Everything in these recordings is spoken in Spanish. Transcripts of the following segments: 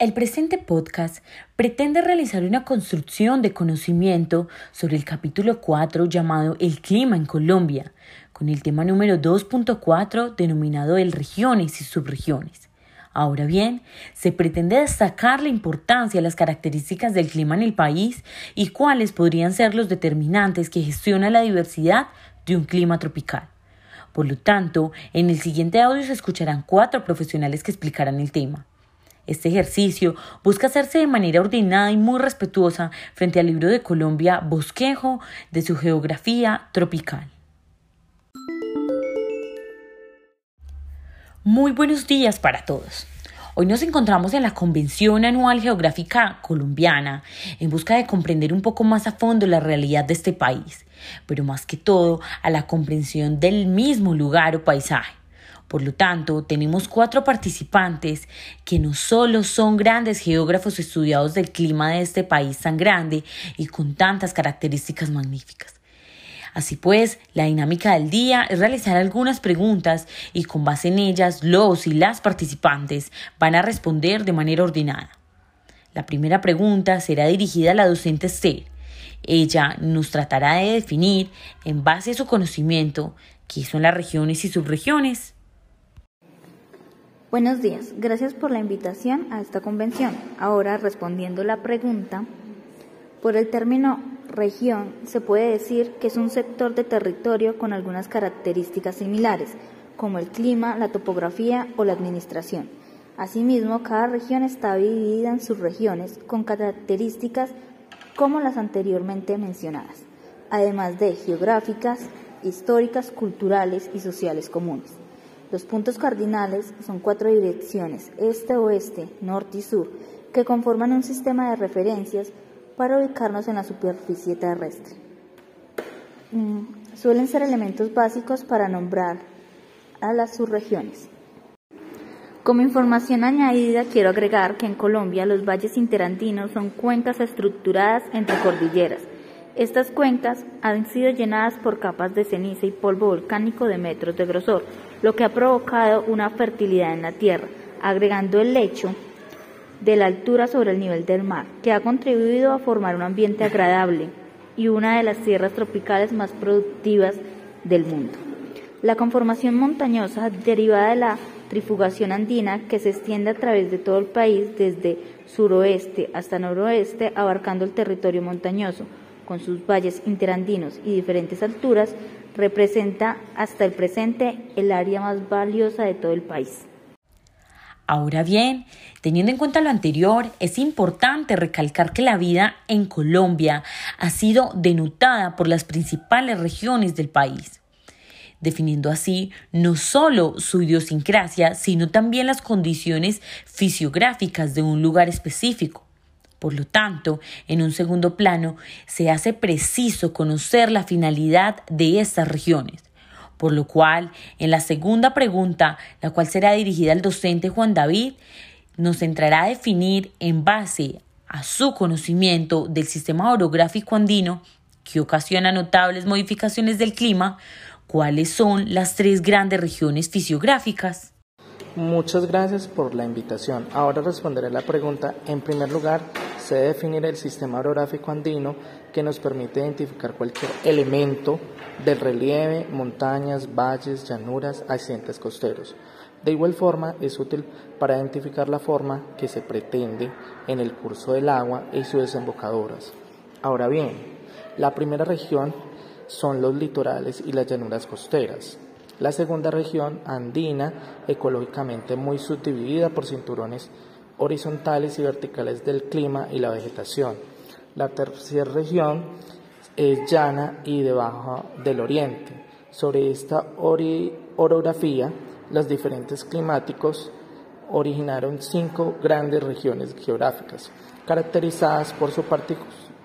El presente podcast pretende realizar una construcción de conocimiento sobre el capítulo 4 llamado El clima en Colombia, con el tema número 2.4 denominado El regiones y subregiones. Ahora bien, se pretende destacar la importancia de las características del clima en el país y cuáles podrían ser los determinantes que gestionan la diversidad de un clima tropical. Por lo tanto, en el siguiente audio se escucharán cuatro profesionales que explicarán el tema. Este ejercicio busca hacerse de manera ordenada y muy respetuosa frente al libro de Colombia Bosquejo de su geografía tropical. Muy buenos días para todos. Hoy nos encontramos en la Convención Anual Geográfica Colombiana en busca de comprender un poco más a fondo la realidad de este país, pero más que todo a la comprensión del mismo lugar o paisaje. Por lo tanto, tenemos cuatro participantes que no solo son grandes geógrafos estudiados del clima de este país tan grande y con tantas características magníficas. Así pues, la dinámica del día es realizar algunas preguntas y con base en ellas los y las participantes van a responder de manera ordenada. La primera pregunta será dirigida a la docente Esther. Ella nos tratará de definir, en base a su conocimiento, qué son las regiones y subregiones. Buenos días, gracias por la invitación a esta convención. Ahora, respondiendo la pregunta, por el término región se puede decir que es un sector de territorio con algunas características similares, como el clima, la topografía o la administración. Asimismo, cada región está dividida en subregiones con características como las anteriormente mencionadas, además de geográficas, históricas, culturales y sociales comunes. Los puntos cardinales son cuatro direcciones, este-oeste, norte y sur, que conforman un sistema de referencias para ubicarnos en la superficie terrestre. Mm, suelen ser elementos básicos para nombrar a las subregiones. Como información añadida, quiero agregar que en Colombia los valles interandinos son cuencas estructuradas entre cordilleras. Estas cuencas han sido llenadas por capas de ceniza y polvo volcánico de metros de grosor, lo que ha provocado una fertilidad en la tierra, agregando el lecho de la altura sobre el nivel del mar, que ha contribuido a formar un ambiente agradable y una de las tierras tropicales más productivas del mundo. La conformación montañosa derivada de la trifugación andina que se extiende a través de todo el país desde suroeste hasta noroeste abarcando el territorio montañoso con sus valles interandinos y diferentes alturas representa hasta el presente el área más valiosa de todo el país. Ahora bien, teniendo en cuenta lo anterior, es importante recalcar que la vida en Colombia ha sido denotada por las principales regiones del país, definiendo así no solo su idiosincrasia, sino también las condiciones fisiográficas de un lugar específico. Por lo tanto, en un segundo plano, se hace preciso conocer la finalidad de estas regiones. Por lo cual, en la segunda pregunta, la cual será dirigida al docente Juan David, nos entrará a definir en base a su conocimiento del sistema orográfico andino, que ocasiona notables modificaciones del clima, cuáles son las tres grandes regiones fisiográficas. Muchas gracias por la invitación. Ahora responderé la pregunta. En primer lugar, se debe definir el sistema orográfico andino que nos permite identificar cualquier elemento del relieve, montañas, valles, llanuras, accidentes costeros. De igual forma, es útil para identificar la forma que se pretende en el curso del agua y sus desembocaduras. Ahora bien, la primera región son los litorales y las llanuras costeras. La segunda región, andina, ecológicamente muy subdividida por cinturones horizontales y verticales del clima y la vegetación. La tercera región es llana y debajo del oriente. Sobre esta orografía, los diferentes climáticos originaron cinco grandes regiones geográficas, caracterizadas por su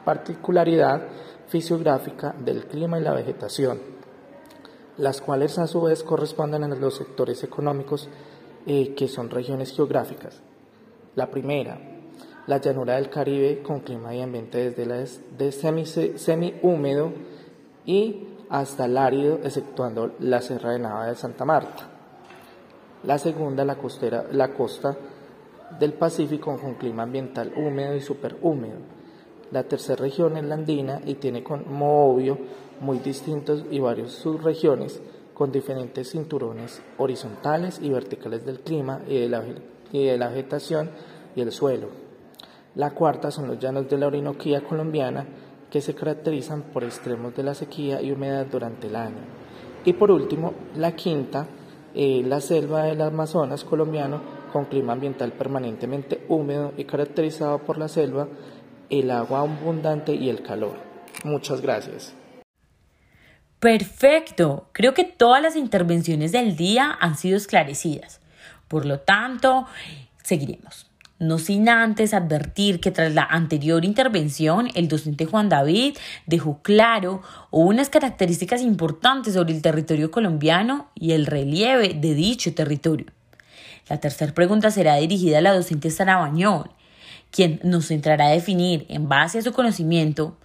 particularidad fisiográfica del clima y la vegetación las cuales a su vez corresponden a los sectores económicos eh, que son regiones geográficas. La primera, la llanura del Caribe con clima y ambiente desde la de semi, semi húmedo y hasta el árido, exceptuando la Sierra de Nava de Santa Marta. La segunda, la, costera, la costa del Pacífico con clima ambiental húmedo y superhúmedo. La tercera región es la andina y tiene como obvio muy distintos y varios subregiones con diferentes cinturones horizontales y verticales del clima y de la, y de la vegetación y el suelo. La cuarta son los llanos de la Orinoquía colombiana que se caracterizan por extremos de la sequía y humedad durante el año. Y por último, la quinta, eh, la selva del Amazonas colombiano con clima ambiental permanentemente húmedo y caracterizado por la selva, el agua abundante y el calor. Muchas gracias. Perfecto. Creo que todas las intervenciones del día han sido esclarecidas. Por lo tanto, seguiremos. No sin antes advertir que tras la anterior intervención, el docente Juan David dejó claro unas características importantes sobre el territorio colombiano y el relieve de dicho territorio. La tercera pregunta será dirigida a la docente Sara Bañón, quien nos entrará a definir, en base a su conocimiento,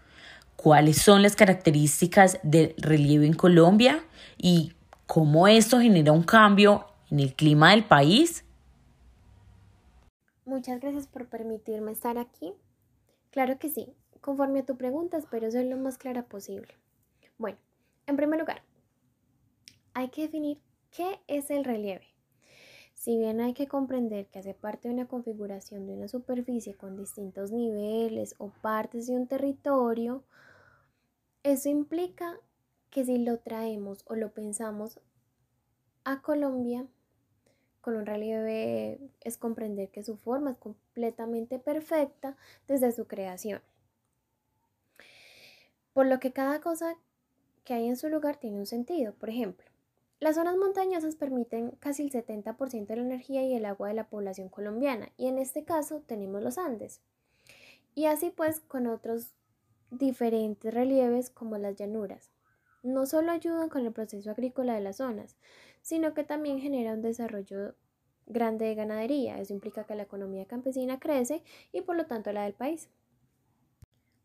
cuáles son las características del relieve en Colombia y cómo esto genera un cambio en el clima del país. Muchas gracias por permitirme estar aquí. Claro que sí, conforme a tu pregunta espero ser lo más clara posible. Bueno, en primer lugar, hay que definir qué es el relieve. Si bien hay que comprender que hace parte de una configuración de una superficie con distintos niveles o partes de un territorio, eso implica que si lo traemos o lo pensamos a Colombia, con un relieve es comprender que su forma es completamente perfecta desde su creación. Por lo que cada cosa que hay en su lugar tiene un sentido. Por ejemplo, las zonas montañosas permiten casi el 70% de la energía y el agua de la población colombiana y en este caso tenemos los Andes. Y así pues con otros diferentes relieves como las llanuras. No solo ayudan con el proceso agrícola de las zonas, sino que también genera un desarrollo grande de ganadería. Eso implica que la economía campesina crece y por lo tanto la del país.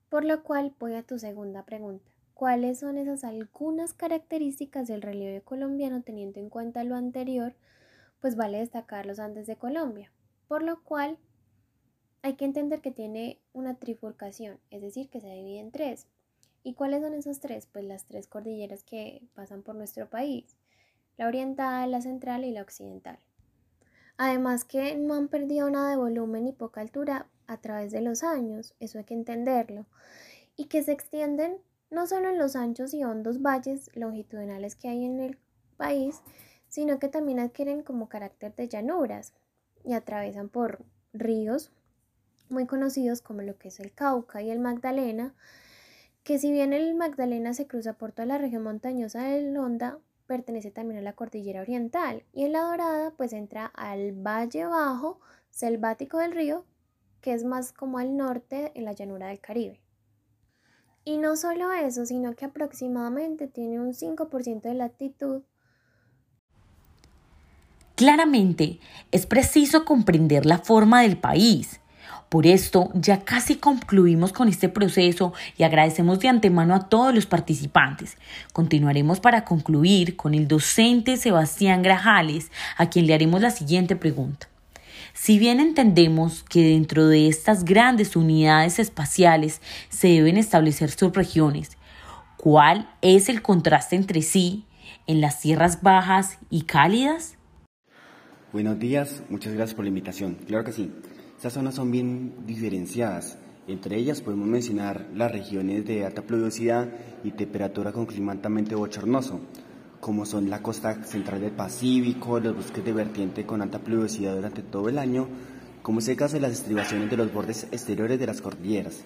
Por lo cual voy a tu segunda pregunta. ¿Cuáles son esas algunas características del relieve colombiano teniendo en cuenta lo anterior? Pues vale destacar los Andes de Colombia, por lo cual hay que entender que tiene una trifurcación, es decir, que se divide en tres. ¿Y cuáles son esas tres? Pues las tres cordilleras que pasan por nuestro país, la oriental, la central y la occidental. Además que no han perdido nada de volumen y poca altura a través de los años, eso hay que entenderlo, y que se extienden no solo en los anchos y hondos valles longitudinales que hay en el país, sino que también adquieren como carácter de llanuras y atraviesan por ríos muy conocidos como lo que es el Cauca y el Magdalena, que si bien el Magdalena se cruza por toda la región montañosa del Honda, pertenece también a la cordillera oriental y en la Dorada pues entra al valle bajo selvático del río, que es más como al norte en la llanura del Caribe. Y no solo eso, sino que aproximadamente tiene un 5% de latitud. Claramente, es preciso comprender la forma del país. Por esto, ya casi concluimos con este proceso y agradecemos de antemano a todos los participantes. Continuaremos para concluir con el docente Sebastián Grajales, a quien le haremos la siguiente pregunta. Si bien entendemos que dentro de estas grandes unidades espaciales se deben establecer subregiones, ¿cuál es el contraste entre sí en las tierras bajas y cálidas? Buenos días, muchas gracias por la invitación. Claro que sí, estas zonas son bien diferenciadas. Entre ellas podemos mencionar las regiones de alta pluviosidad y temperatura con clima altamente bochornoso, como son la costa central del Pacífico, los bosques de vertiente con alta pluviosidad durante todo el año, como secas de las estribaciones de los bordes exteriores de las cordilleras,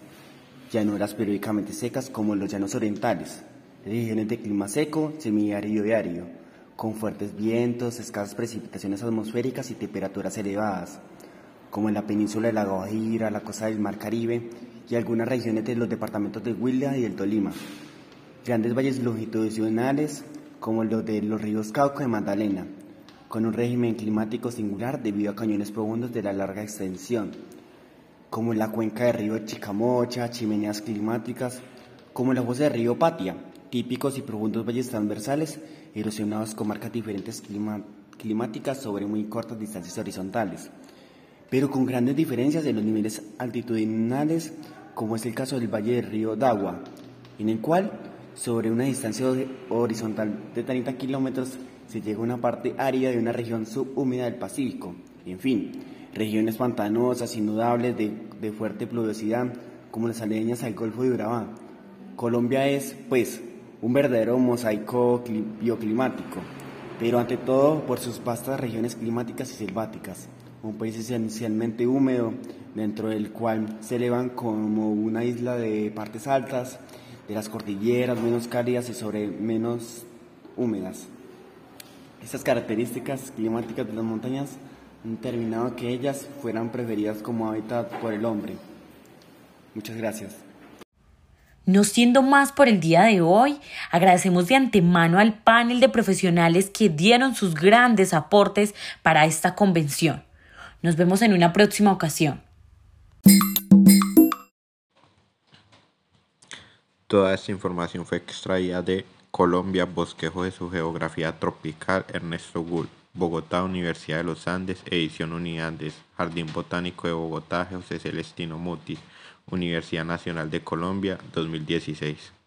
llanuras periódicamente secas como los llanos orientales, regiones de clima seco, semiárido y árido, con fuertes vientos, escasas precipitaciones atmosféricas y temperaturas elevadas, como en la península de la Guajira, la costa del Mar Caribe y algunas regiones de los departamentos de Huila y del Tolima. Grandes valles longitudinales como los de los ríos Cauca y Magdalena, con un régimen climático singular debido a cañones profundos de la larga extensión, como en la cuenca del río Chicamocha, chimeneas climáticas, como en la fosa del río Patia, típicos y profundos valles transversales erosionados con marcas diferentes climáticas sobre muy cortas distancias horizontales. Pero con grandes diferencias en los niveles altitudinales, como es el caso del Valle del Río Dagua, en el cual sobre una distancia horizontal de 30 kilómetros se llega a una parte árida de una región subhúmeda del Pacífico. En fin, regiones pantanosas, inundables, de, fuerte pluviosidad, como las aledañas al Golfo de Urabá. Colombia es, pues, un verdadero mosaico bioclimático, pero ante todo por sus vastas regiones climáticas y selváticas. Un país esencialmente húmedo, dentro del cual se elevan como una isla de partes altas, de las cordilleras menos cálidas y sobre menos húmedas. Estas características climáticas de las montañas han determinado que ellas fueran preferidas como hábitat por el hombre. Muchas gracias. No siendo más por el día de hoy, agradecemos de antemano al panel de profesionales que dieron sus grandes aportes para esta convención. Nos vemos en una próxima ocasión. Toda esta información fue extraída de Colombia, Bosquejo de su Geografía Tropical, Ernesto Gull, Bogotá, Universidad de los Andes, edición Unidades, Jardín Botánico de Bogotá, José Celestino Mutis, Universidad Nacional de Colombia, 2016.